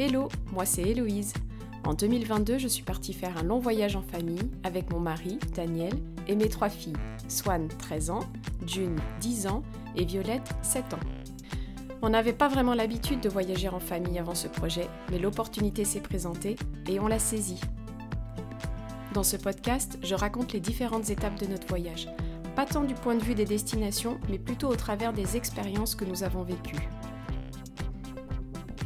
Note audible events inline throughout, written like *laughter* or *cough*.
Hello, moi c'est Héloïse. En 2022, je suis partie faire un long voyage en famille avec mon mari, Daniel, et mes trois filles, Swan, 13 ans, June, 10 ans, et Violette, 7 ans. On n'avait pas vraiment l'habitude de voyager en famille avant ce projet, mais l'opportunité s'est présentée et on l'a saisie. Dans ce podcast, je raconte les différentes étapes de notre voyage, pas tant du point de vue des destinations, mais plutôt au travers des expériences que nous avons vécues.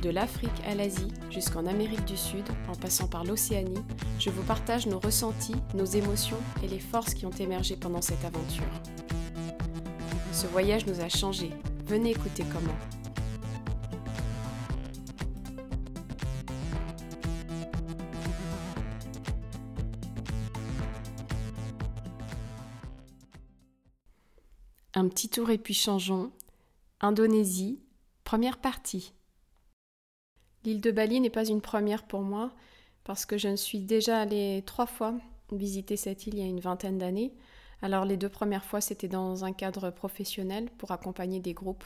De l'Afrique à l'Asie jusqu'en Amérique du Sud, en passant par l'Océanie, je vous partage nos ressentis, nos émotions et les forces qui ont émergé pendant cette aventure. Ce voyage nous a changés. Venez écouter comment. Un petit tour et puis changeons. Indonésie, première partie. L'île de Bali n'est pas une première pour moi parce que je ne suis déjà allée trois fois visiter cette île il y a une vingtaine d'années. Alors les deux premières fois c'était dans un cadre professionnel pour accompagner des groupes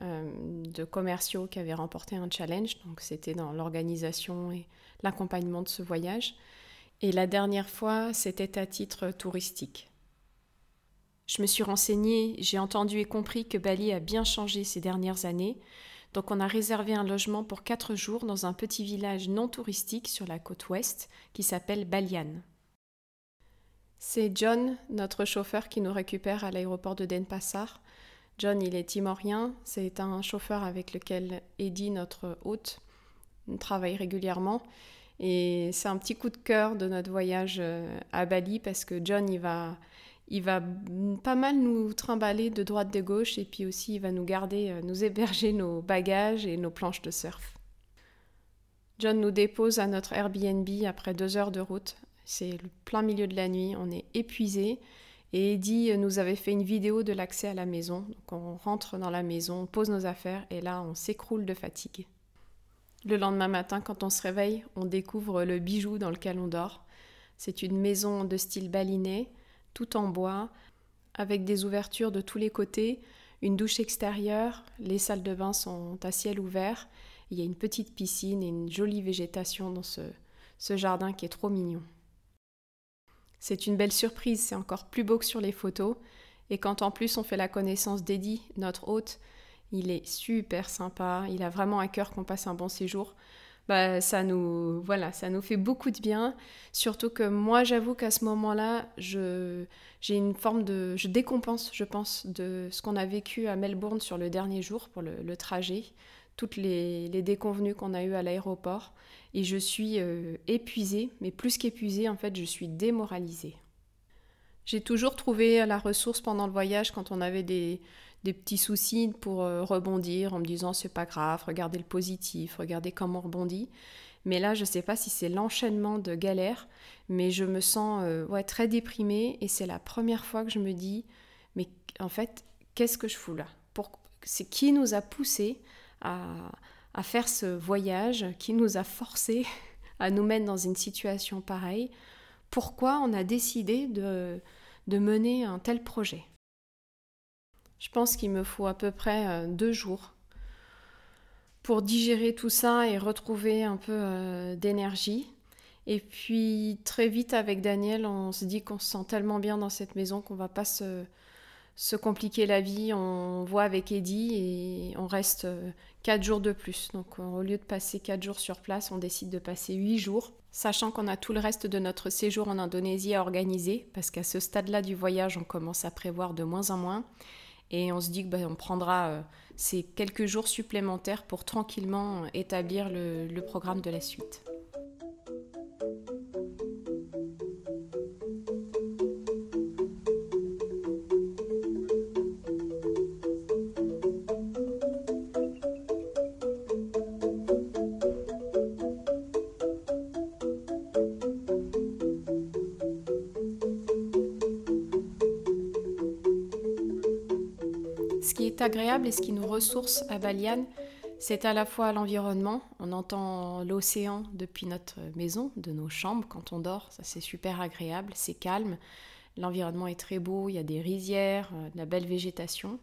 euh, de commerciaux qui avaient remporté un challenge. Donc c'était dans l'organisation et l'accompagnement de ce voyage. Et la dernière fois c'était à titre touristique. Je me suis renseignée, j'ai entendu et compris que Bali a bien changé ces dernières années. Donc on a réservé un logement pour quatre jours dans un petit village non touristique sur la côte ouest qui s'appelle Balian. C'est John, notre chauffeur, qui nous récupère à l'aéroport de Denpasar. John, il est timorien, c'est un chauffeur avec lequel Eddie, notre hôte, travaille régulièrement. Et c'est un petit coup de cœur de notre voyage euh, à Bali parce que John, il va, il va pas mal nous trimballer de droite de gauche et puis aussi il va nous garder, euh, nous héberger *laughs* nos bagages et nos planches de surf. John nous dépose à notre Airbnb après deux heures de route. C'est le plein milieu de la nuit, on est épuisé. Et Eddie nous avait fait une vidéo de l'accès à la maison. Donc on rentre dans la maison, on pose nos affaires et là on s'écroule de fatigue. Le lendemain matin, quand on se réveille, on découvre le bijou dans lequel on dort. C'est une maison de style balinais tout en bois, avec des ouvertures de tous les côtés, une douche extérieure, les salles de bain sont à ciel ouvert, il y a une petite piscine et une jolie végétation dans ce, jardin qui est trop mignon. C'est une belle surprise, c'est encore plus beau que sur les photos, et quand en plus on fait la connaissance d'Eddie, notre hôte, il est super sympa, il a vraiment à cœur qu'on passe un bon séjour bah, ça nous voilà, ça nous fait beaucoup de bien. Surtout que moi, j'avoue qu'à ce moment-là, je j'ai une forme de, je décompense, je pense, de ce qu'on a vécu à Melbourne sur le dernier jour pour le, trajet, toutes les, les déconvenues qu'on a eues à l'aéroport, et je suis euh, épuisée, mais plus qu'épuisée, en fait, je suis démoralisée. J'ai toujours trouvé la ressource pendant le voyage quand on avait des, des petits soucis pour euh, rebondir en me disant c'est pas grave, regardez le positif, regardez comment on rebondit. Mais là, je sais pas si c'est l'enchaînement de galères, mais je me sens euh, ouais, très déprimée et c'est la première fois que je me dis mais en fait, qu'est-ce que je fous là? C'est qui nous a poussé à, à faire ce voyage, qui nous a forcé *laughs* à nous mettre dans une situation pareille? Pourquoi on a décidé de, de mener un tel projet? Je pense qu'il me faut à peu près euh, deux jours pour digérer tout ça et retrouver un peu euh, d'énergie. Et puis très vite avec Daniel, on se dit qu'on se sent tellement bien dans cette maison qu'on va pas se, se compliquer la vie. On voit avec Eddie et on reste euh, quatre jours de plus. Donc au lieu de passer quatre jours sur place, on décide de passer huit jours, sachant qu'on a tout le reste de notre séjour en Indonésie à organiser, parce qu'à ce stade-là du voyage, on commence à prévoir de moins en moins. Et on se dit qu'on bah, prendra euh, ces quelques jours supplémentaires pour tranquillement établir le programme de la suite. Agréable et ce qui nous ressource à Balian, c'est à la fois l'environnement, on entend l'océan depuis notre maison, de nos chambres quand on dort, ça c'est super agréable, c'est calme, l'environnement est très beau, il y a des rizières, euh, de la belle végétation,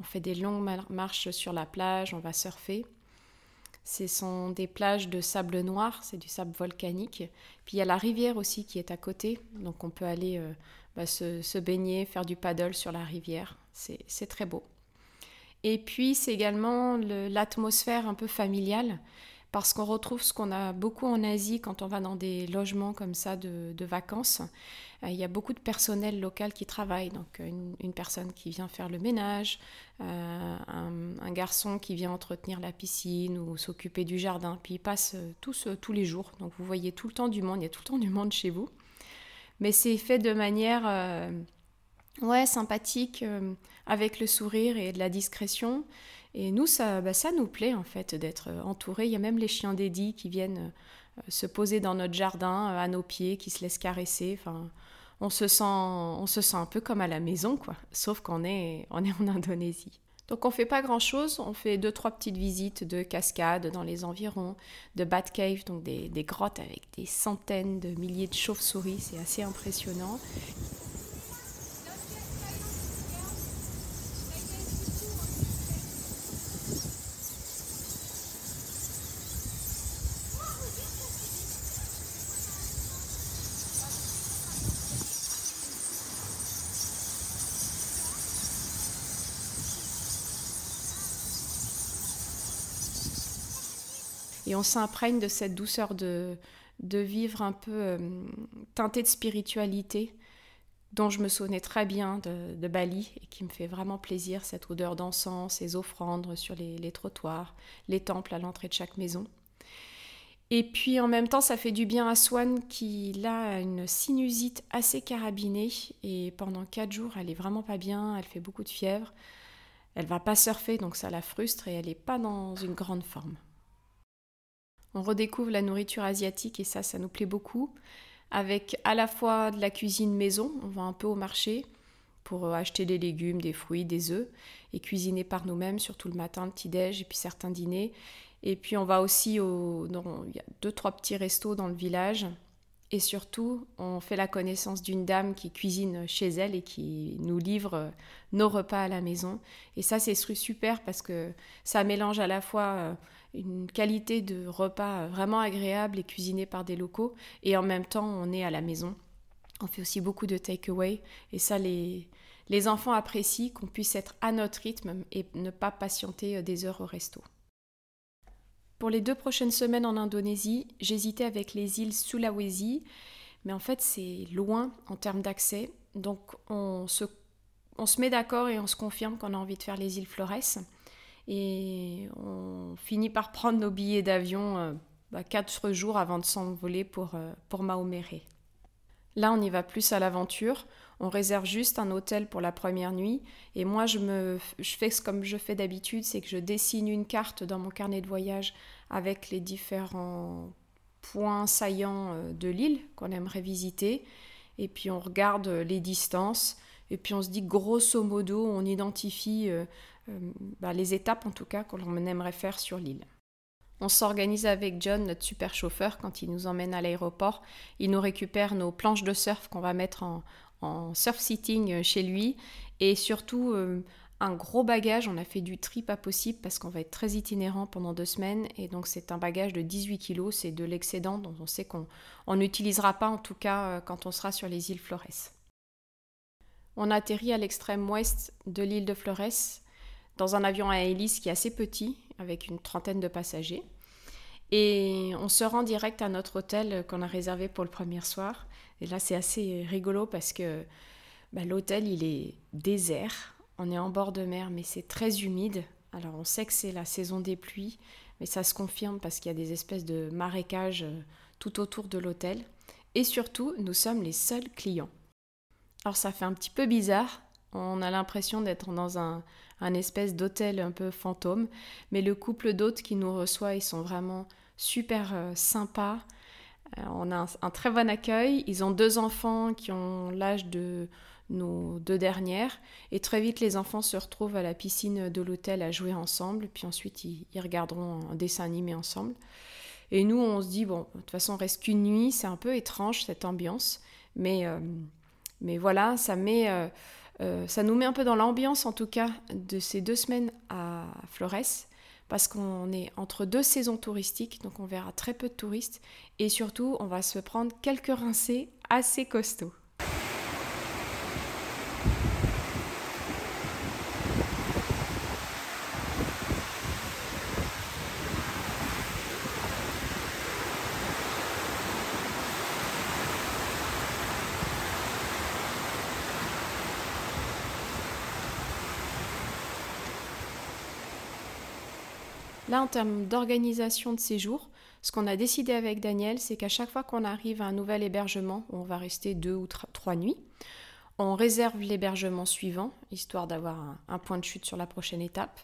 on fait des longues marches sur la plage, on va surfer. Ce sont des plages de sable noir, c'est du sable volcanique. Puis il y a la rivière aussi qui est à côté, donc on peut aller euh, bah, se, baigner, faire du paddle sur la rivière. C'est très beau. Et puis c'est également l'atmosphère un peu familiale parce qu'on retrouve ce qu'on a beaucoup en Asie quand on va dans des logements comme ça de, vacances. Euh, il y a beaucoup de personnel local qui travaille, donc euh, une, personne qui vient faire le ménage, euh, un, garçon qui vient entretenir la piscine ou s'occuper du jardin, puis ils passent tous tous les jours, donc vous voyez tout le temps du monde, il y a tout le temps du monde chez vous. Mais c'est fait de manière ouais, sympathique, avec le sourire et de la discrétion. Et nous, ça, bah, ça nous plaît en fait d'être euh, entourés. Il y a même les chiens dédits qui viennent euh, se poser dans notre jardin euh, à nos pieds, qui se laissent caresser. Enfin, on se sent, on se sent un peu comme à la maison, quoi. Sauf qu'on est, on est en Indonésie. Donc on fait pas grand chose, on fait deux trois petites visites de cascades dans les environs, de bat cave, donc des, des grottes avec des centaines de milliers de chauves-souris, c'est assez impressionnant. Et on s'imprègne de cette douceur de, vivre un peu euh, teinté de spiritualité dont je me souvenais très bien de, Bali et qui me fait vraiment plaisir, cette odeur d'encens, ces offrandes sur les, trottoirs, les temples à l'entrée de chaque maison. Et puis en même temps, ça fait du bien à Swan qui là a une sinusite assez carabinée et pendant quatre jours, elle est vraiment pas bien, elle fait beaucoup de fièvre. Elle va pas surfer donc ça la frustre et elle n'est pas dans une grande forme. On redécouvre la nourriture asiatique et ça, ça nous plaît beaucoup. Avec à la fois de la cuisine maison, on va un peu au marché pour euh, acheter des légumes, des fruits, des œufs et cuisiner par nous-mêmes, surtout le matin, le petit-déj et puis certains dîners. Et puis on va aussi au. il y a deux, trois petits restos dans le village et surtout, on fait la connaissance d'une dame qui cuisine chez elle et qui nous livre euh, nos repas à la maison. Et ça, c'est super parce que ça mélange à la fois euh, une qualité de repas euh, vraiment agréable et cuisiné par des locaux, et en même temps, on est à la maison. On fait aussi beaucoup de takeaway, et ça, les, les enfants apprécient qu'on puisse être à notre rythme et ne pas patienter des heures au resto. Pour les deux prochaines semaines en Indonésie, j'hésitais avec les îles Sulawesi, mais en fait c'est loin en termes d'accès. Donc on se, on se met d'accord et on se confirme qu'on a envie de faire les îles Flores. Et on finit par prendre nos billets d'avion euh, bah, quatre jours avant de s'envoler pour, euh, pour. Là, on y va plus à l'aventure. On réserve juste un hôtel pour la première nuit. Et moi, je, me, je fais comme je fais d'habitude, c'est que je dessine une carte dans mon carnet de voyage avec les différents points saillants euh, de l'île qu'on aimerait visiter. Et puis on regarde les distances. Et puis on se dit grosso modo, on identifie euh, euh, bah, les étapes en tout cas qu'on aimerait faire sur l'île. On s'organise avec John, notre super chauffeur, quand il nous emmène à l'aéroport. Il nous récupère nos planches de surf qu'on va mettre en, surf sitting euh, chez lui. Et surtout, un gros bagage. On a fait du tri pas possible parce qu'on va être très itinérant pendant deux semaines. Et donc, c'est un bagage de 18 kilos. C'est de l'excédent dont on sait qu'on n'utilisera pas, en tout cas, quand on sera sur les îles Flores. On atterrit à l'extrême ouest de l'île de Flores dans un avion à hélice qui est assez petit, avec une trentaine de passagers. Et on se rend direct à notre hôtel qu'on a réservé pour le premier soir. Et là, c'est assez rigolo parce que bah, l'hôtel, il est désert. On est en bord de mer, mais c'est très humide. Alors, on sait que c'est la saison des pluies, mais ça se confirme parce qu'il y a des espèces de marécages euh, tout autour de l'hôtel. Et surtout, nous sommes les seuls clients. Alors, ça fait un petit peu bizarre. On a l'impression d'être dans un, un espèce d'hôtel un peu fantôme. Mais le couple d'hôtes qui nous reçoit, ils sont vraiment super euh, sympas. Euh, on a un, très bon accueil. Ils ont deux enfants qui ont l'âge de nos deux dernières. Et très vite, les enfants se retrouvent à la piscine de l'hôtel à jouer ensemble. Puis ensuite, ils, regarderont un dessin animé ensemble. Et nous, on se dit, bon, de toute façon, on reste qu'une nuit. C'est un peu étrange, cette ambiance. Mais, euh, mais voilà, ça met... Euh, ça nous met un peu dans l'ambiance, en tout cas, de ces deux semaines à Flores, parce qu'on est entre deux saisons touristiques, donc on verra très peu de touristes et surtout on va se prendre quelques rincées assez costauds. Là, en termes d'organisation de séjour, ce qu'on a décidé avec Daniel, c'est qu'à chaque fois qu'on arrive à un nouvel hébergement, on va rester deux ou trois nuits, on réserve l'hébergement suivant, histoire d'avoir un, point de chute sur la prochaine étape.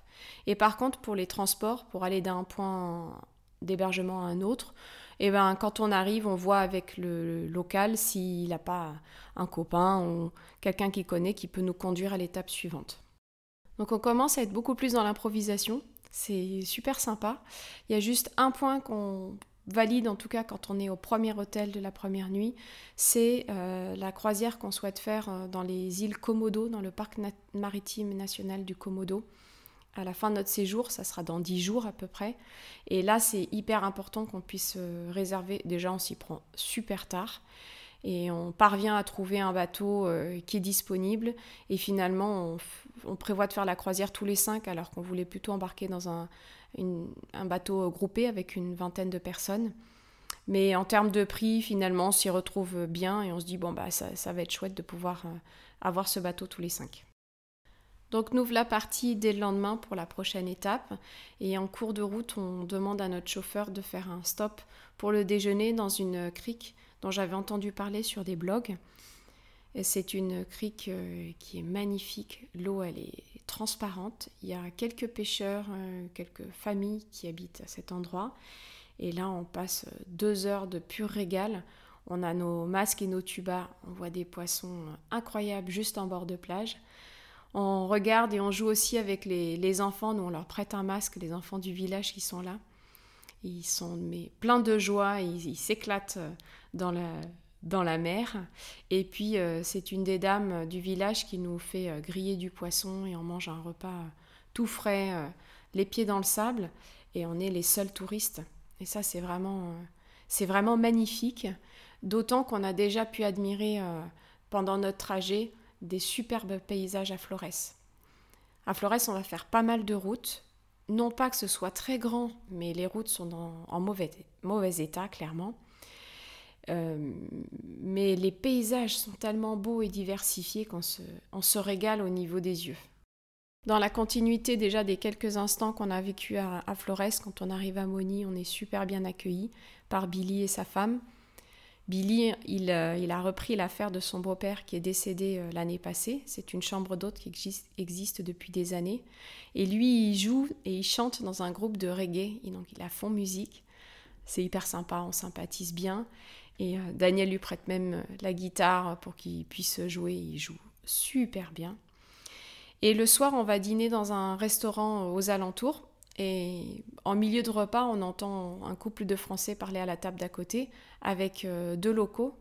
Et par contre, pour les transports, pour aller d'un point d'hébergement à un autre, eh ben, quand on arrive, on voit avec le local s'il n'a pas un copain ou quelqu'un qui connaît qui peut nous conduire à l'étape suivante. Donc on commence à être beaucoup plus dans l'improvisation c'est super sympa. Il y a juste un point qu'on valide en tout cas quand on est au premier hôtel de la première nuit, c'est euh, la croisière qu'on souhaite faire euh, dans les îles Komodo, dans le parc maritime national du Komodo. À la fin de notre séjour, ça sera dans 10 jours à peu près. Et là, c'est hyper important qu'on puisse euh, réserver. Déjà, on s'y prend super tard et on parvient à trouver un bateau euh, qui est disponible. Et finalement, on, prévoit de faire la croisière tous les cinq, alors qu'on voulait plutôt embarquer dans un, bateau groupé avec une vingtaine de personnes. Mais en termes de prix, finalement, on s'y retrouve bien et on se dit, bon, bah, ça, ça va être chouette de pouvoir euh, avoir ce bateau tous les cinq. Donc nous voilà partis dès le lendemain pour la prochaine étape et en cours de route on demande à notre chauffeur de faire un stop pour le déjeuner dans une crique dont j'avais entendu parler sur des blogs. C'est une crique euh, qui est magnifique. L'eau, elle est transparente. Il y a quelques pêcheurs, euh, quelques familles qui habitent à cet endroit. Et là, on passe deux heures de pur régal. On a nos masques et nos tubas. On voit des poissons incroyables juste en bord de plage. On regarde et on joue aussi avec les, enfants. Nous, on leur prête un masque, les enfants du village qui sont là. Ils sont mais, pleins de joie, ils s'éclatent euh, dans la, dans la mer. Et puis, euh, c'est une des dames du village qui nous fait euh, griller du poisson et on mange un repas euh, tout frais, les pieds dans le sable. Et on est les seuls touristes. Et ça, c'est vraiment, vraiment magnifique. D'autant qu'on a déjà pu admirer pendant notre trajet des superbes paysages à Flores. À Flores, on va faire pas mal de routes. Non pas que ce soit très grand, mais les routes sont en mauvais, mauvais état, clairement. Euh, mais les paysages sont tellement beaux et diversifiés qu'on se, on se régale au niveau des yeux. Dans la continuité déjà des quelques instants qu'on a vécu à, Flores, quand on arrive à Moni, on est super bien accueilli par Billy et sa femme. Billy, il, euh, il a repris l'affaire de son beau-père qui est décédé euh, l'année passée. C'est une chambre d'hôte qui existe, depuis des années. Et lui, il joue et il chante dans un groupe de reggae. Donc, il a fond musique. C'est hyper sympa, on sympathise bien. Et euh, Daniel lui prête même euh, la guitare pour qu'il puisse jouer. Il joue super bien. Et le soir, on va dîner dans un restaurant aux alentours. Et en milieu de repas, on entend un couple de Français parler à la table d'à côté avec euh, deux locaux.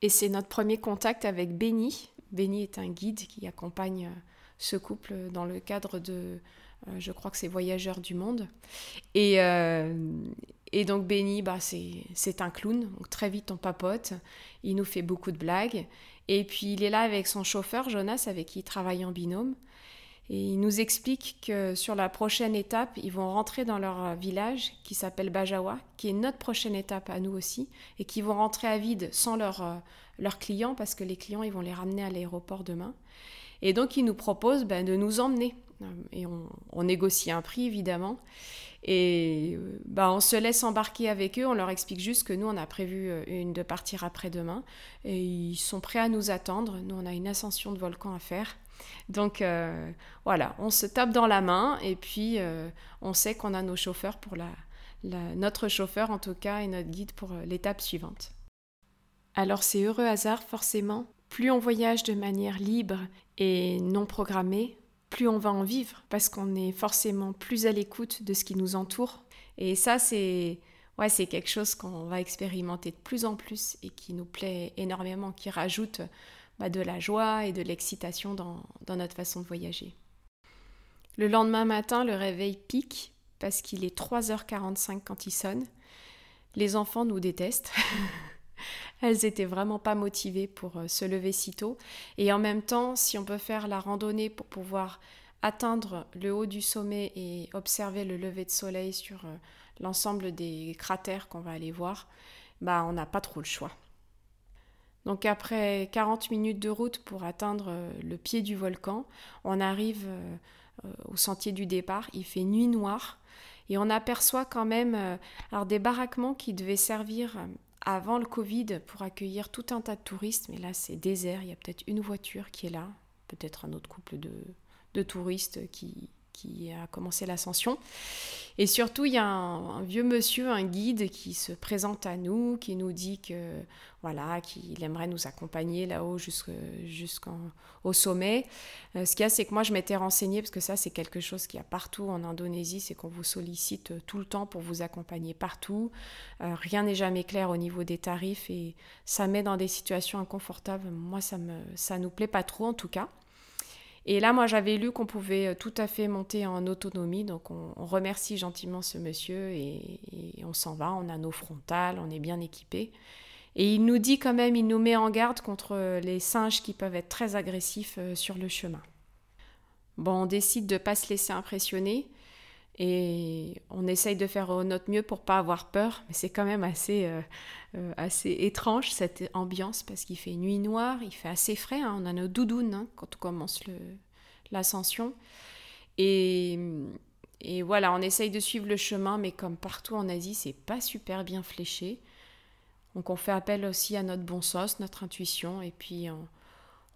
Et c'est notre premier contact avec Benny. Benny est un guide qui accompagne ce couple dans le cadre de, je crois que c'est Voyageurs du Monde. Et, et donc Benny, bah, c'est un clown, donc très vite on papote, il nous fait beaucoup de blagues. Et puis il est là avec son chauffeur, Jonas, avec qui il travaille en binôme. Et il nous explique que sur la prochaine étape, ils vont rentrer dans leur village qui s'appelle Bajawa, qui est notre prochaine étape à nous aussi, et qui vont rentrer à vide sans leurs leur clients, parce que les clients, ils vont les ramener à l'aéroport demain. Et donc il nous propose ben, de nous emmener. Et on, négocie un prix, évidemment. Et bah, on se laisse embarquer avec eux, on leur explique juste que nous, on a prévu euh, une de partir après-demain. Et ils sont prêts à nous attendre. Nous, on a une ascension de volcan à faire. Donc euh, voilà, on se tape dans la main et puis euh, on sait qu'on a nos chauffeurs pour la, notre chauffeur en tout cas et notre guide pour l'étape suivante. Alors c'est heureux hasard forcément. Plus on voyage de manière libre et non programmée, plus on va en vivre parce qu'on est forcément plus à l'écoute de ce qui nous entoure. Et ça, c'est ouais, quelque chose qu'on va expérimenter de plus en plus et qui nous plaît énormément, qui rajoute bah, de la joie et de l'excitation dans, dans notre façon de voyager. Le lendemain matin, le réveil pique parce qu'il est 3h45 quand il sonne. Les enfants nous détestent. *laughs* Elles étaient vraiment pas motivées pour euh, se lever si tôt. Et en même temps, si on peut faire la randonnée pour pouvoir atteindre le haut du sommet et observer le lever de soleil sur euh, l'ensemble des cratères qu'on va aller voir, bah on n'a pas trop le choix. Donc après 40 minutes de route pour atteindre euh, le pied du volcan, on arrive au sentier du départ, il fait nuit noire et on aperçoit quand même des baraquements qui devaient servir avant le Covid pour accueillir tout un tas de touristes, mais là c'est désert, il y a peut-être une voiture qui est là, peut-être un autre couple de, de touristes qui, qui a commencé l'ascension. Et surtout, il y a un, vieux monsieur, un guide, qui se présente à nous, qui nous dit que voilà, qu'il aimerait nous accompagner là-haut jusqu'au sommet. Euh, ce qu'il y a, c'est que moi, je m'étais renseignée, parce que ça, c'est quelque chose qu'il y a partout en Indonésie, c'est qu'on vous sollicite tout le temps pour vous accompagner partout. Euh, rien n'est jamais clair au niveau des tarifs et ça met dans des situations inconfortables. Moi, ça ne ça nous plaît pas trop, en tout cas. Et là, moi, j'avais lu qu'on pouvait euh, tout à fait monter en autonomie. Donc, on, remercie gentiment ce monsieur et, on s'en va. On a nos frontales, on est bien équipés. Et il nous dit quand même, il nous met en garde contre les singes qui peuvent être très agressifs euh, sur le chemin. Bon, on décide de ne pas se laisser impressionner et on essaye de faire notre mieux pour pas avoir peur, mais c'est quand même assez, euh, assez étrange cette ambiance parce qu'il fait nuit noire, il fait assez frais, hein. on a nos doudounes hein, quand on commence l'ascension. Et, et voilà, on essaye de suivre le chemin, mais comme partout en Asie, c'est pas super bien fléché. Donc on fait appel aussi à notre bon sens, notre intuition, et puis on,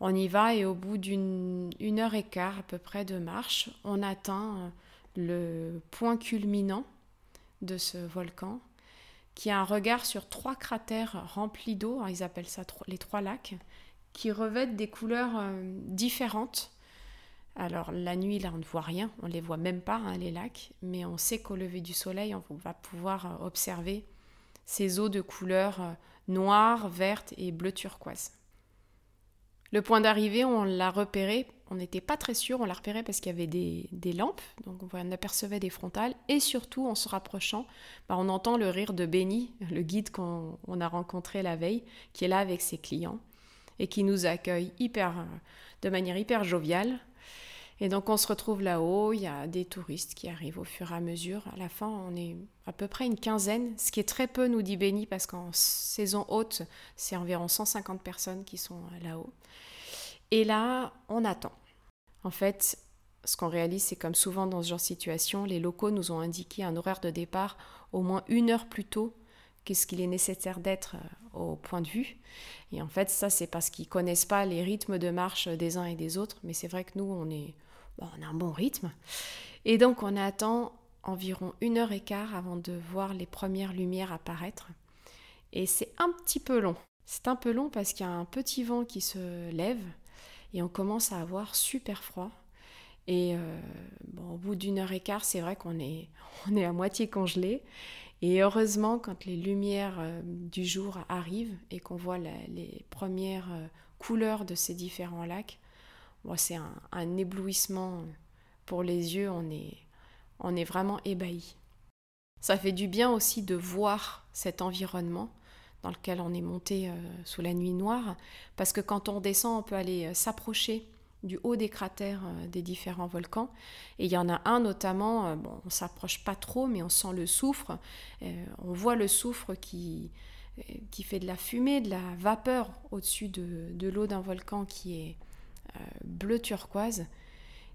on y va, et au bout d'une heure et quart à peu près de marche, on atteint le point culminant de ce volcan, qui a un regard sur trois cratères remplis d'eau, ils appellent ça les trois lacs, qui revêtent des couleurs euh, différentes. Alors la nuit, là, on ne voit rien, on ne les voit même pas, hein, les lacs, mais on sait qu'au lever du soleil, on va pouvoir euh, observer ces eaux de couleurs euh, noires, vertes et bleu turquoise. Le point d'arrivée, on l'a repéré. On n'était pas très sûr, on l'a repéré parce qu'il y avait des, lampes, donc on apercevait des frontales, et surtout en se rapprochant, bah, on entend le rire de Benny, le guide qu'on a rencontré la veille, qui est là avec ses clients, et qui nous accueille hyper, de manière hyper joviale. Et donc on se retrouve là-haut, il y a des touristes qui arrivent au fur et à mesure. À la fin, on est à peu près une quinzaine, ce qui est très peu, nous dit Benny, parce qu'en saison haute, c'est environ 150 personnes qui sont là-haut. Et là, on attend. En fait, ce qu'on réalise, c'est comme souvent dans ce genre de situation, les locaux nous ont indiqué un horaire de départ au moins une heure plus tôt qu'est-ce qu'il est nécessaire d'être euh, au point de vue. Et en fait, ça, c'est parce qu'ils connaissent pas les rythmes de marche des uns et des autres. Mais c'est vrai que nous, on, est, on a un bon rythme. Et donc, on attend environ une heure et quart avant de voir les premières lumières apparaître. Et c'est un petit peu long. C'est un peu long parce qu'il y a un petit vent qui se lève et on commence à avoir super froid. Et euh, au bout d'une heure et quart, c'est vrai qu'on est, *laughs* on est à moitié congelé. Et heureusement, quand les lumières euh, du jour arrivent et qu'on voit les premières euh, couleurs de ces différents lacs, bon, c'est un, un, éblouissement pour les yeux. On est, on est vraiment ébahi. Ça fait du bien aussi de voir cet environnement dans lequel on est monté euh, sous la nuit noire, parce que quand on descend, on peut aller s'approcher du haut des cratères euh, des différents volcans. Et il y en a un notamment, bon, on s'approche pas trop, mais on sent le soufre. on voit le soufre qui, qui fait de la fumée, de la vapeur au-dessus de, de l'eau d'un volcan qui est bleu turquoise.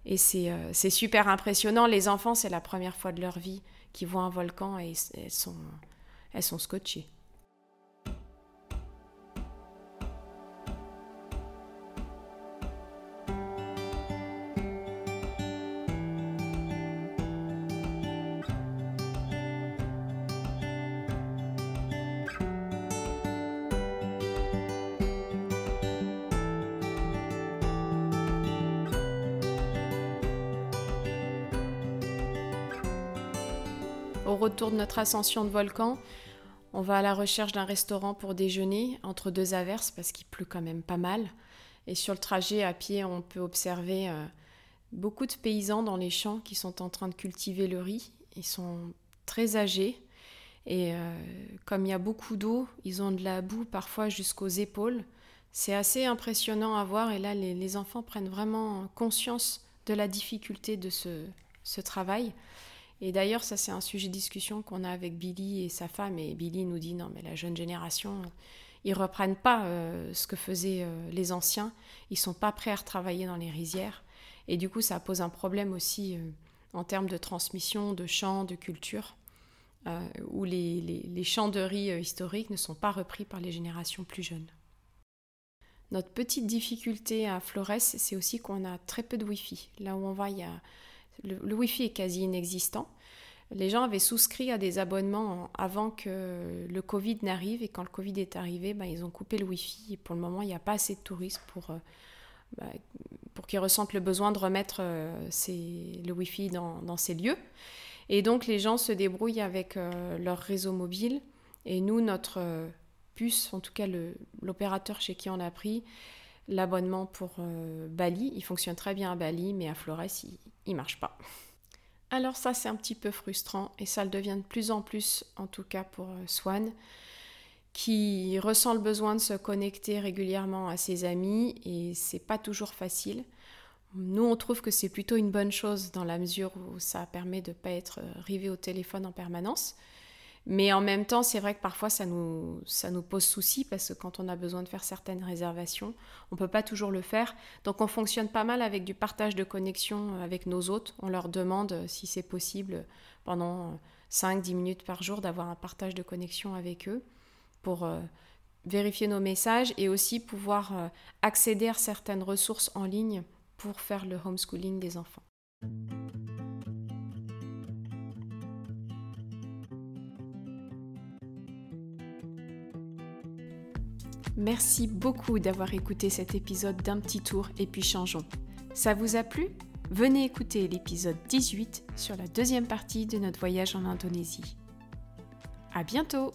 Et c'est super impressionnant. Les enfants, c'est la première fois de leur vie qu'ils voient un volcan et elles sont, elles sont scotchées. Au retour de notre ascension de volcan, on va à la recherche d'un restaurant pour déjeuner entre deux averses parce qu'il pleut quand même pas mal. Et sur le trajet à pied, on peut observer euh, beaucoup de paysans dans les champs qui sont en train de cultiver le riz ils sont très âgés et comme il y a beaucoup d'eau, ils ont de la boue parfois jusqu'aux épaules. C'est assez impressionnant à voir et là les, enfants prennent vraiment conscience de la difficulté de ce travail. Et d'ailleurs, ça c'est un sujet de discussion qu'on a avec Billy et sa femme. Et Billy nous dit non, mais la jeune génération, ils reprennent pas euh, ce que faisaient euh, les anciens. Ils sont pas prêts à retravailler dans les rizières. Et du coup, ça pose un problème aussi euh, en termes de transmission de chants, de culture, où les, les, chants de riz historiques ne sont pas repris par les générations plus jeunes. Notre petite difficulté à Flores, c'est aussi qu'on a très peu de Wi-Fi. Là où on va, il y a le, Wi-Fi est quasi inexistant. Les gens avaient souscrit à des abonnements avant que le Covid n'arrive et quand le Covid est arrivé, bah, ils ont coupé le Wi-Fi et pour le moment, il n'y a pas assez de touristes pour, euh, bah, pour qu'ils ressentent le besoin de remettre euh, le Wi-Fi dans, ces lieux. Et donc les gens se débrouillent avec euh, leur réseau mobile et nous, notre puce, en tout cas l'opérateur chez qui on a pris, l'abonnement pour Bali, il fonctionne très bien à Bali, mais à Flores, il, il marche pas. Alors ça c'est un petit peu frustrant et ça le devient de plus en plus en tout cas pour euh, Swan qui ressent le besoin de se connecter régulièrement à ses amis et c'est pas toujours facile. Nous on trouve que c'est plutôt une bonne chose dans la mesure où ça permet de ne pas être euh, rivé au téléphone en permanence. Mais en même temps, c'est vrai que parfois ça nous, ça nous pose souci parce que quand on a besoin de faire certaines réservations, on ne peut pas toujours le faire. Donc on fonctionne pas mal avec du partage de connexion avec nos hôtes. On leur demande si c'est possible pendant 5-10 minutes par jour d'avoir un partage de connexion avec eux pour euh, vérifier nos messages et aussi pouvoir euh, accéder à certaines ressources en ligne pour faire le homeschooling des enfants. Merci beaucoup d'avoir écouté cet épisode d'un petit tour et puis changeons. Ça vous a plu? Venez écouter l'épisode 18 sur la deuxième partie de notre voyage en Indonésie. À bientôt